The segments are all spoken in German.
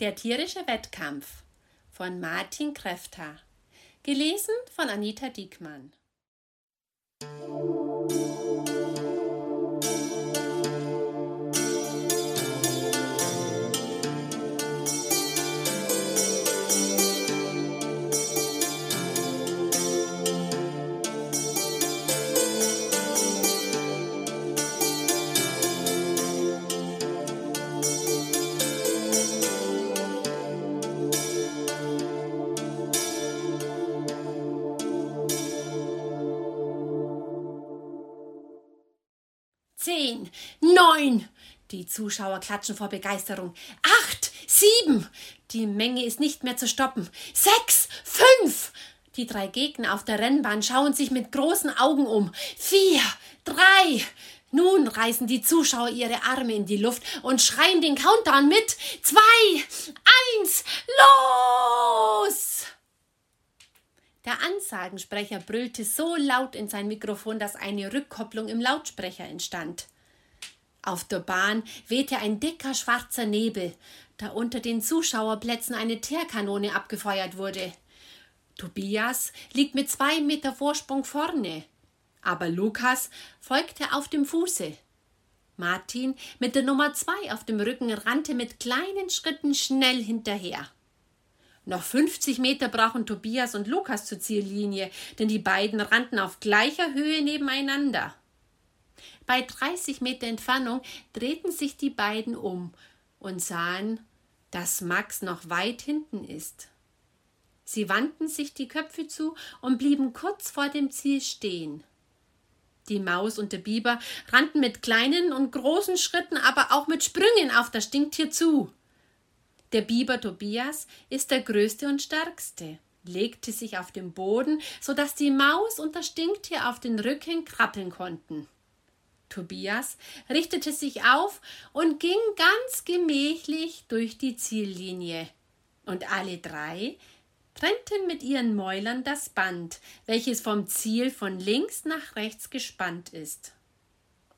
Der tierische Wettkampf von Martin Kräfter. Gelesen von Anita Diekmann. Zehn, neun. Die Zuschauer klatschen vor Begeisterung. Acht, sieben. Die Menge ist nicht mehr zu stoppen. Sechs, fünf. Die drei Gegner auf der Rennbahn schauen sich mit großen Augen um. Vier, drei. Nun reißen die Zuschauer ihre Arme in die Luft und schreien den Countdown mit. Zwei, eins, los! Der Ansagensprecher brüllte so laut in sein Mikrofon, dass eine Rückkopplung im Lautsprecher entstand. Auf der Bahn wehte ein dicker schwarzer Nebel, da unter den Zuschauerplätzen eine Teerkanone abgefeuert wurde. Tobias liegt mit zwei Meter Vorsprung vorne, aber Lukas folgte auf dem Fuße. Martin mit der Nummer zwei auf dem Rücken rannte mit kleinen Schritten schnell hinterher. Noch 50 Meter brauchen Tobias und Lukas zur Ziellinie, denn die beiden rannten auf gleicher Höhe nebeneinander. Bei 30 Meter Entfernung drehten sich die beiden um und sahen, dass Max noch weit hinten ist. Sie wandten sich die Köpfe zu und blieben kurz vor dem Ziel stehen. Die Maus und der Biber rannten mit kleinen und großen Schritten, aber auch mit Sprüngen auf das Stinktier zu. Der Biber Tobias ist der größte und stärkste, legte sich auf den Boden, so dass die Maus und das Stinktier auf den Rücken krabbeln konnten. Tobias richtete sich auf und ging ganz gemächlich durch die Ziellinie. Und alle drei trennten mit ihren Mäulern das Band, welches vom Ziel von links nach rechts gespannt ist.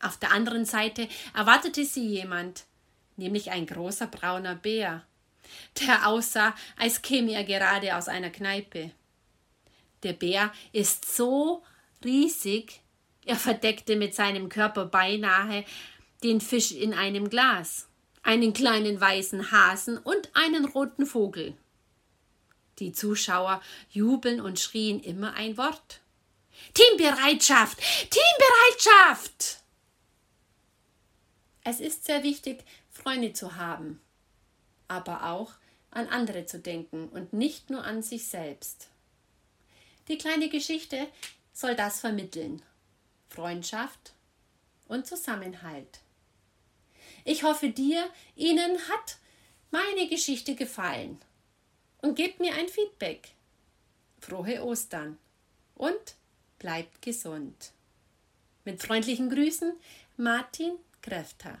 Auf der anderen Seite erwartete sie jemand, nämlich ein großer brauner Bär der aussah, als käme er gerade aus einer Kneipe. Der Bär ist so riesig, er verdeckte mit seinem Körper beinahe den Fisch in einem Glas, einen kleinen weißen Hasen und einen roten Vogel. Die Zuschauer jubeln und schrien immer ein Wort. Teambereitschaft! Teambereitschaft! Es ist sehr wichtig, Freunde zu haben aber auch an andere zu denken und nicht nur an sich selbst. Die kleine Geschichte soll das vermitteln. Freundschaft und Zusammenhalt. Ich hoffe dir, Ihnen hat meine Geschichte gefallen. Und gebt mir ein Feedback. Frohe Ostern und bleibt gesund. Mit freundlichen Grüßen, Martin Kräfter.